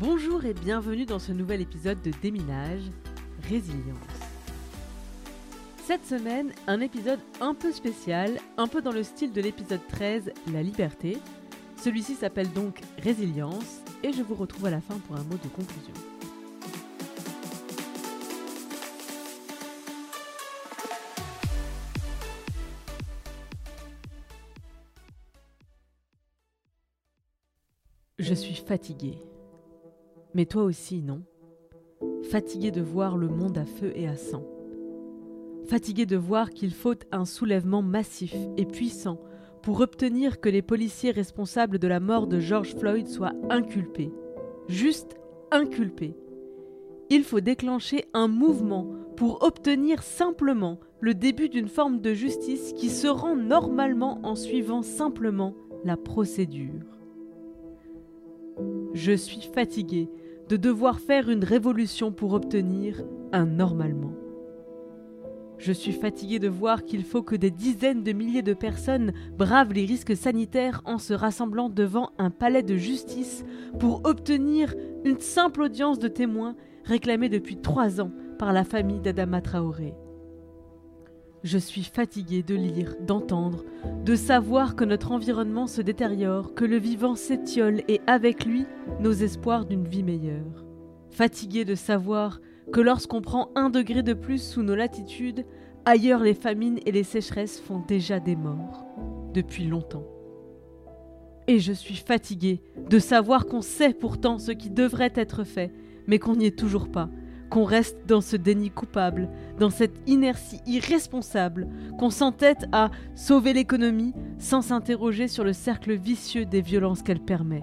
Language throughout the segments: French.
Bonjour et bienvenue dans ce nouvel épisode de Déminage, Résilience. Cette semaine, un épisode un peu spécial, un peu dans le style de l'épisode 13, La liberté. Celui-ci s'appelle donc Résilience et je vous retrouve à la fin pour un mot de conclusion. Je suis fatiguée. Mais toi aussi, non Fatigué de voir le monde à feu et à sang. Fatigué de voir qu'il faut un soulèvement massif et puissant pour obtenir que les policiers responsables de la mort de George Floyd soient inculpés. Juste inculpés. Il faut déclencher un mouvement pour obtenir simplement le début d'une forme de justice qui se rend normalement en suivant simplement la procédure. Je suis fatigué de devoir faire une révolution pour obtenir un normalement. Je suis fatigué de voir qu'il faut que des dizaines de milliers de personnes bravent les risques sanitaires en se rassemblant devant un palais de justice pour obtenir une simple audience de témoins réclamée depuis trois ans par la famille d'Adama Traoré. Je suis fatigué de lire, d'entendre, de savoir que notre environnement se détériore, que le vivant s'étiole et avec lui nos espoirs d'une vie meilleure. Fatigué de savoir que lorsqu'on prend un degré de plus sous nos latitudes, ailleurs les famines et les sécheresses font déjà des morts, depuis longtemps. Et je suis fatigué de savoir qu'on sait pourtant ce qui devrait être fait, mais qu'on n'y est toujours pas, qu'on reste dans ce déni coupable, dans cette inertie irresponsable, qu'on s'entête à sauver l'économie sans s'interroger sur le cercle vicieux des violences qu'elle permet.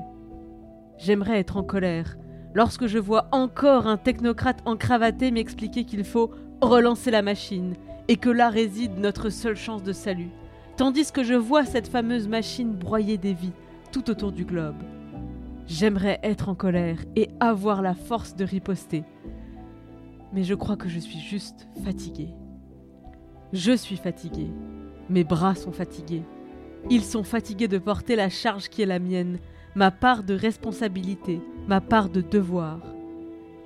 J'aimerais être en colère lorsque je vois encore un technocrate encravaté m'expliquer qu'il faut relancer la machine et que là réside notre seule chance de salut, tandis que je vois cette fameuse machine broyer des vies tout autour du globe. J'aimerais être en colère et avoir la force de riposter, mais je crois que je suis juste fatigué. Je suis fatigué. Mes bras sont fatigués. Ils sont fatigués de porter la charge qui est la mienne, ma part de responsabilité, ma part de devoir.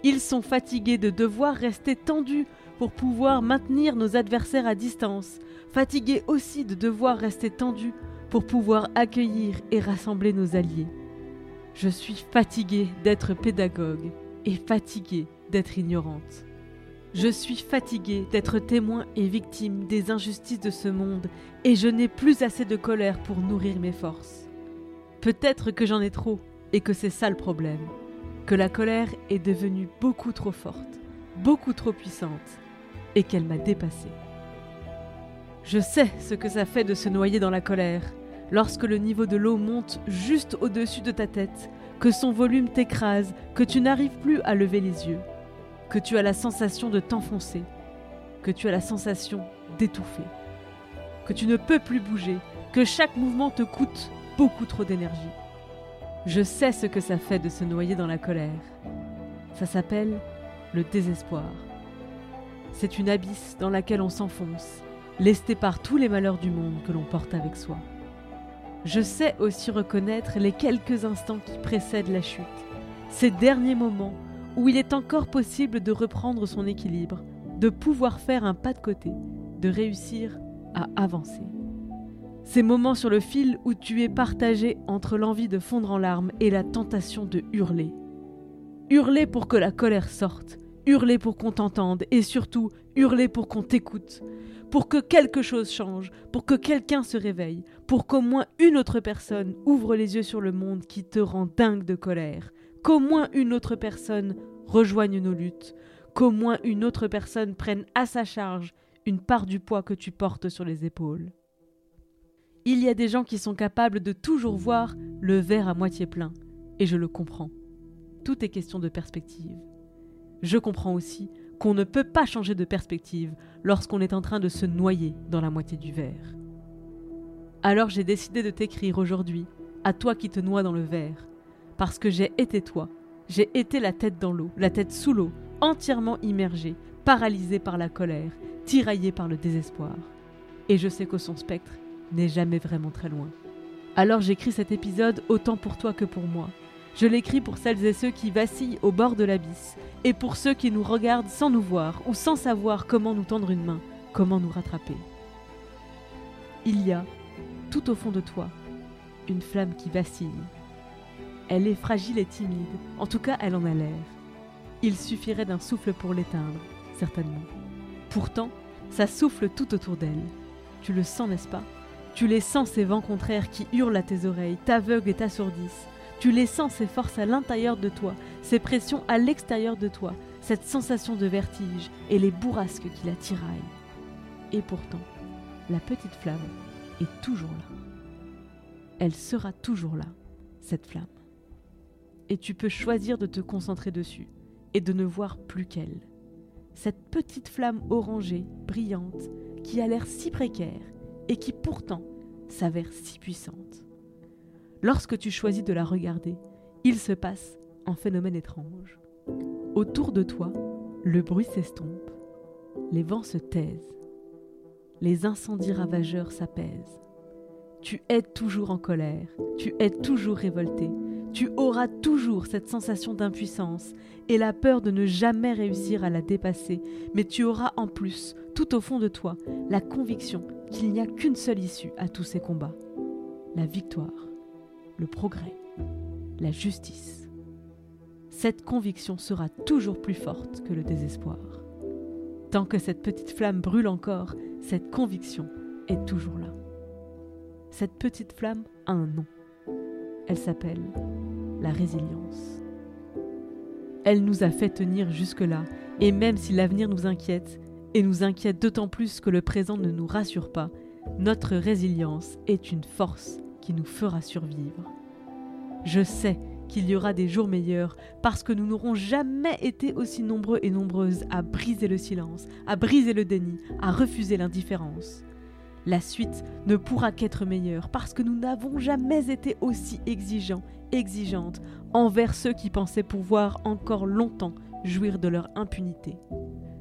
Ils sont fatigués de devoir rester tendus pour pouvoir maintenir nos adversaires à distance, fatigués aussi de devoir rester tendus pour pouvoir accueillir et rassembler nos alliés. Je suis fatigué d'être pédagogue et fatigué d'être ignorante. Je suis fatiguée d'être témoin et victime des injustices de ce monde et je n'ai plus assez de colère pour nourrir mes forces. Peut-être que j'en ai trop et que c'est ça le problème, que la colère est devenue beaucoup trop forte, beaucoup trop puissante et qu'elle m'a dépassée. Je sais ce que ça fait de se noyer dans la colère, lorsque le niveau de l'eau monte juste au-dessus de ta tête, que son volume t'écrase, que tu n'arrives plus à lever les yeux que tu as la sensation de t'enfoncer, que tu as la sensation d'étouffer, que tu ne peux plus bouger, que chaque mouvement te coûte beaucoup trop d'énergie. Je sais ce que ça fait de se noyer dans la colère. Ça s'appelle le désespoir. C'est une abysse dans laquelle on s'enfonce, lesté par tous les malheurs du monde que l'on porte avec soi. Je sais aussi reconnaître les quelques instants qui précèdent la chute, ces derniers moments où il est encore possible de reprendre son équilibre, de pouvoir faire un pas de côté, de réussir à avancer. Ces moments sur le fil où tu es partagé entre l'envie de fondre en larmes et la tentation de hurler. Hurler pour que la colère sorte, hurler pour qu'on t'entende et surtout hurler pour qu'on t'écoute, pour que quelque chose change, pour que quelqu'un se réveille, pour qu'au moins une autre personne ouvre les yeux sur le monde qui te rend dingue de colère, qu'au moins une autre personne rejoigne nos luttes, qu'au moins une autre personne prenne à sa charge une part du poids que tu portes sur les épaules. Il y a des gens qui sont capables de toujours voir le verre à moitié plein, et je le comprends. Tout est question de perspective. Je comprends aussi qu'on ne peut pas changer de perspective lorsqu'on est en train de se noyer dans la moitié du verre. Alors j'ai décidé de t'écrire aujourd'hui, à toi qui te noies dans le verre, parce que j'ai été toi, j'ai été la tête dans l'eau, la tête sous l'eau, entièrement immergée, paralysée par la colère, tiraillée par le désespoir. Et je sais que son spectre n'est jamais vraiment très loin. Alors j'écris cet épisode autant pour toi que pour moi. Je l'écris pour celles et ceux qui vacillent au bord de l'abysse, et pour ceux qui nous regardent sans nous voir ou sans savoir comment nous tendre une main, comment nous rattraper. Il y a, tout au fond de toi, une flamme qui vacille. Elle est fragile et timide, en tout cas elle en a l'air. Il suffirait d'un souffle pour l'éteindre, certainement. Pourtant, ça souffle tout autour d'elle. Tu le sens, n'est-ce pas? Tu les sens ces vents contraires qui hurlent à tes oreilles, t'aveuglent et t'assourdissent. Tu les sens ces forces à l'intérieur de toi, ces pressions à l'extérieur de toi, cette sensation de vertige et les bourrasques qui la tiraillent. Et pourtant, la petite flamme est toujours là. Elle sera toujours là, cette flamme. Et tu peux choisir de te concentrer dessus et de ne voir plus qu'elle. Cette petite flamme orangée, brillante, qui a l'air si précaire et qui pourtant s'avère si puissante. Lorsque tu choisis de la regarder, il se passe un phénomène étrange. Autour de toi, le bruit s'estompe, les vents se taisent, les incendies ravageurs s'apaisent. Tu es toujours en colère, tu es toujours révolté, tu auras toujours cette sensation d'impuissance et la peur de ne jamais réussir à la dépasser, mais tu auras en plus, tout au fond de toi, la conviction qu'il n'y a qu'une seule issue à tous ces combats, la victoire, le progrès, la justice. Cette conviction sera toujours plus forte que le désespoir. Tant que cette petite flamme brûle encore, cette conviction est toujours là. Cette petite flamme a un nom. Elle s'appelle la résilience. Elle nous a fait tenir jusque-là, et même si l'avenir nous inquiète, et nous inquiète d'autant plus que le présent ne nous rassure pas, notre résilience est une force qui nous fera survivre. Je sais qu'il y aura des jours meilleurs parce que nous n'aurons jamais été aussi nombreux et nombreuses à briser le silence, à briser le déni, à refuser l'indifférence. La suite ne pourra qu'être meilleure parce que nous n'avons jamais été aussi exigeants, exigeantes envers ceux qui pensaient pouvoir encore longtemps jouir de leur impunité.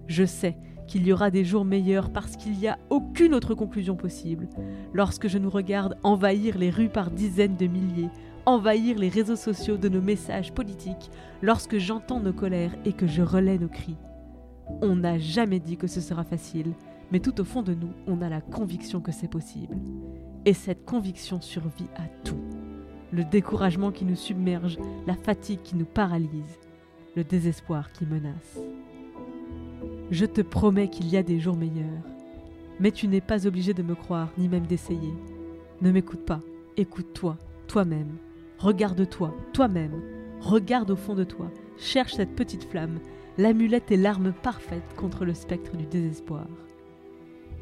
Je sais qu'il y aura des jours meilleurs parce qu'il n'y a aucune autre conclusion possible. Lorsque je nous regarde envahir les rues par dizaines de milliers, envahir les réseaux sociaux de nos messages politiques, lorsque j'entends nos colères et que je relais nos cris. On n'a jamais dit que ce sera facile, mais tout au fond de nous, on a la conviction que c'est possible. Et cette conviction survit à tout. Le découragement qui nous submerge, la fatigue qui nous paralyse, le désespoir qui menace. Je te promets qu'il y a des jours meilleurs, mais tu n'es pas obligé de me croire, ni même d'essayer. Ne m'écoute pas, écoute-toi, toi-même. Regarde-toi, toi-même. Regarde au fond de toi, cherche cette petite flamme, l'amulette et l'arme parfaite contre le spectre du désespoir.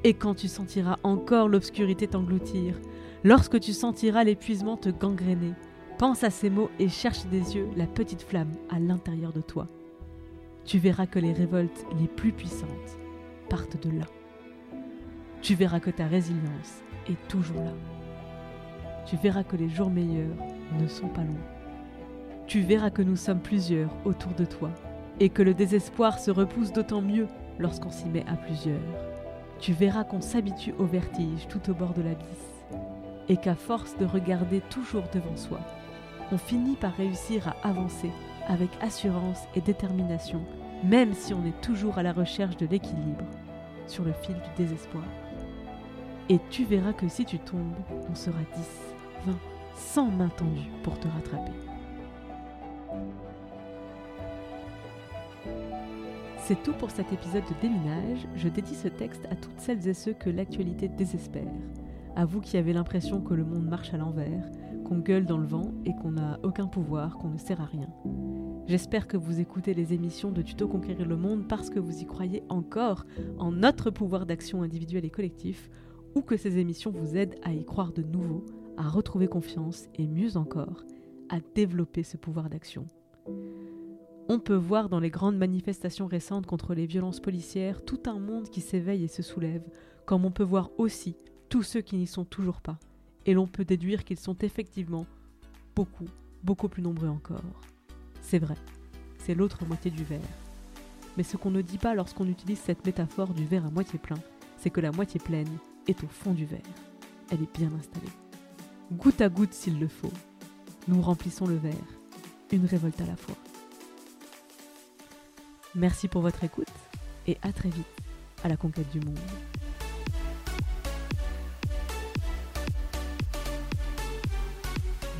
Et quand tu sentiras encore l'obscurité t'engloutir, lorsque tu sentiras l'épuisement te gangréner, pense à ces mots et cherche des yeux la petite flamme à l'intérieur de toi. Tu verras que les révoltes les plus puissantes partent de là. Tu verras que ta résilience est toujours là. Tu verras que les jours meilleurs ne sont pas loin. Tu verras que nous sommes plusieurs autour de toi et que le désespoir se repousse d'autant mieux lorsqu'on s'y met à plusieurs tu verras qu'on s'habitue au vertige tout au bord de l'abysse, et qu'à force de regarder toujours devant soi, on finit par réussir à avancer avec assurance et détermination, même si on est toujours à la recherche de l'équilibre sur le fil du désespoir. Et tu verras que si tu tombes, on sera 10, 20, 100 mains tendues pour te rattraper. C'est tout pour cet épisode de Déminage. Je dédie ce texte à toutes celles et ceux que l'actualité désespère. À vous qui avez l'impression que le monde marche à l'envers, qu'on gueule dans le vent et qu'on n'a aucun pouvoir, qu'on ne sert à rien. J'espère que vous écoutez les émissions de Tuto Conquérir le Monde parce que vous y croyez encore en notre pouvoir d'action individuel et collectif, ou que ces émissions vous aident à y croire de nouveau, à retrouver confiance et mieux encore, à développer ce pouvoir d'action. On peut voir dans les grandes manifestations récentes contre les violences policières tout un monde qui s'éveille et se soulève, comme on peut voir aussi tous ceux qui n'y sont toujours pas. Et l'on peut déduire qu'ils sont effectivement beaucoup, beaucoup plus nombreux encore. C'est vrai, c'est l'autre moitié du verre. Mais ce qu'on ne dit pas lorsqu'on utilise cette métaphore du verre à moitié plein, c'est que la moitié pleine est au fond du verre. Elle est bien installée. Goutte à goutte s'il le faut. Nous remplissons le verre, une révolte à la fois. Merci pour votre écoute et à très vite à la conquête du monde.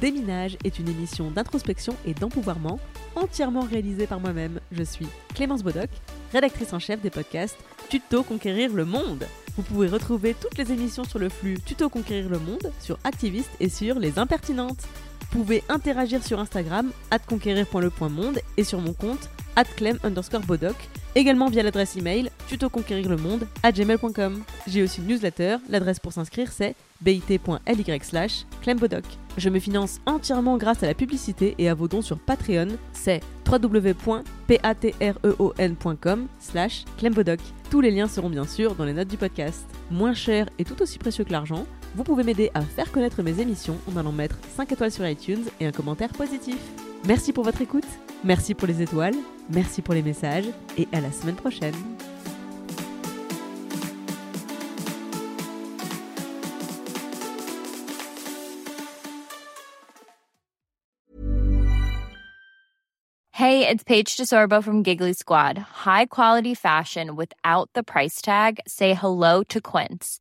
Déminage est une émission d'introspection et d'empouvoirment entièrement réalisée par moi-même. Je suis Clémence Bodoc, rédactrice en chef des podcasts Tuto Conquérir le Monde. Vous pouvez retrouver toutes les émissions sur le flux Tuto Conquérir le Monde, sur Activiste et sur Les Impertinentes. Vous pouvez interagir sur Instagram, conquérir.le.monde et sur mon compte, clem underscore bodoc, également via l'adresse email tutoconquérirlemonde à gmail.com. J'ai aussi une newsletter, l'adresse pour s'inscrire c'est bit.ly slash clembodoc. Je me finance entièrement grâce à la publicité et à vos dons sur Patreon, c'est www.patreon.com slash clembodoc. Tous les liens seront bien sûr dans les notes du podcast. Moins cher et tout aussi précieux que l'argent, vous pouvez m'aider à faire connaître mes émissions en allant mettre 5 étoiles sur iTunes et un commentaire positif. Merci pour votre écoute, merci pour les étoiles, merci pour les messages et à la semaine prochaine. Hey, it's Paige DeSorbo from Giggly Squad. High quality fashion without the price tag. Say hello to Quince.